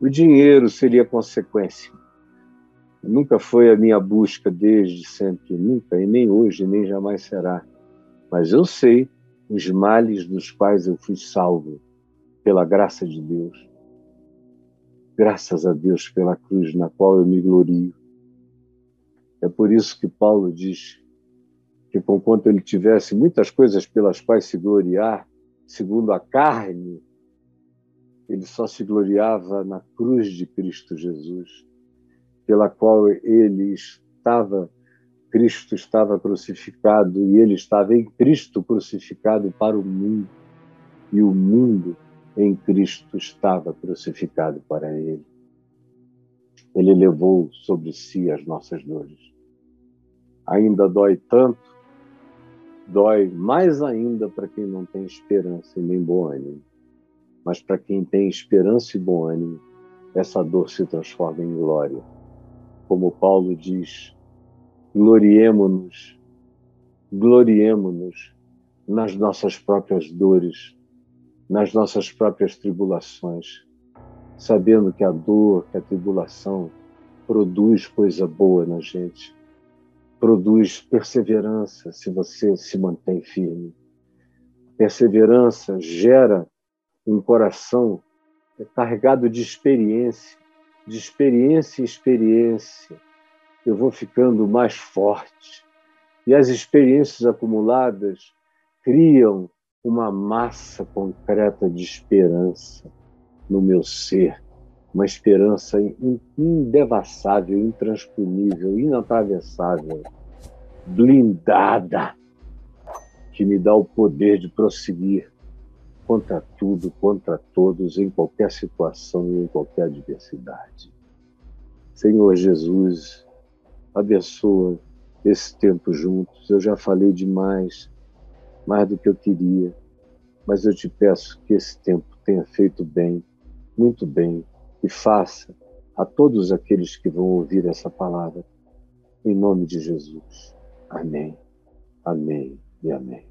O dinheiro seria consequência. Nunca foi a minha busca desde sempre, nunca, e nem hoje, nem jamais será. Mas eu sei os males dos quais eu fui salvo pela graça de Deus. Graças a Deus pela cruz na qual eu me glorio. É por isso que Paulo diz que, conquanto ele tivesse muitas coisas pelas quais se gloriar, segundo a carne, ele só se gloriava na cruz de Cristo Jesus, pela qual ele estava, Cristo estava crucificado e ele estava em Cristo crucificado para o mundo, e o mundo em Cristo estava crucificado para ele. Ele levou sobre si as nossas dores. Ainda dói tanto, dói mais ainda para quem não tem esperança e nem bom ânimo. Mas para quem tem esperança e bom ânimo, essa dor se transforma em glória. Como Paulo diz, gloriemo-nos, gloriemo-nos nas nossas próprias dores, nas nossas próprias tribulações, sabendo que a dor, que a tribulação produz coisa boa na gente, produz perseverança se você se mantém firme. Perseverança gera um coração carregado de experiência, de experiência em experiência. Eu vou ficando mais forte. E as experiências acumuladas criam uma massa concreta de esperança no meu ser, uma esperança indevassável, intransponível, inatravessável, blindada, que me dá o poder de prosseguir contra tudo, contra todos, em qualquer situação e em qualquer adversidade. Senhor Jesus, abençoa esse tempo juntos. Eu já falei demais mais do que eu queria, mas eu te peço que esse tempo tenha feito bem, muito bem, e faça a todos aqueles que vão ouvir essa palavra, em nome de Jesus. Amém, amém e amém.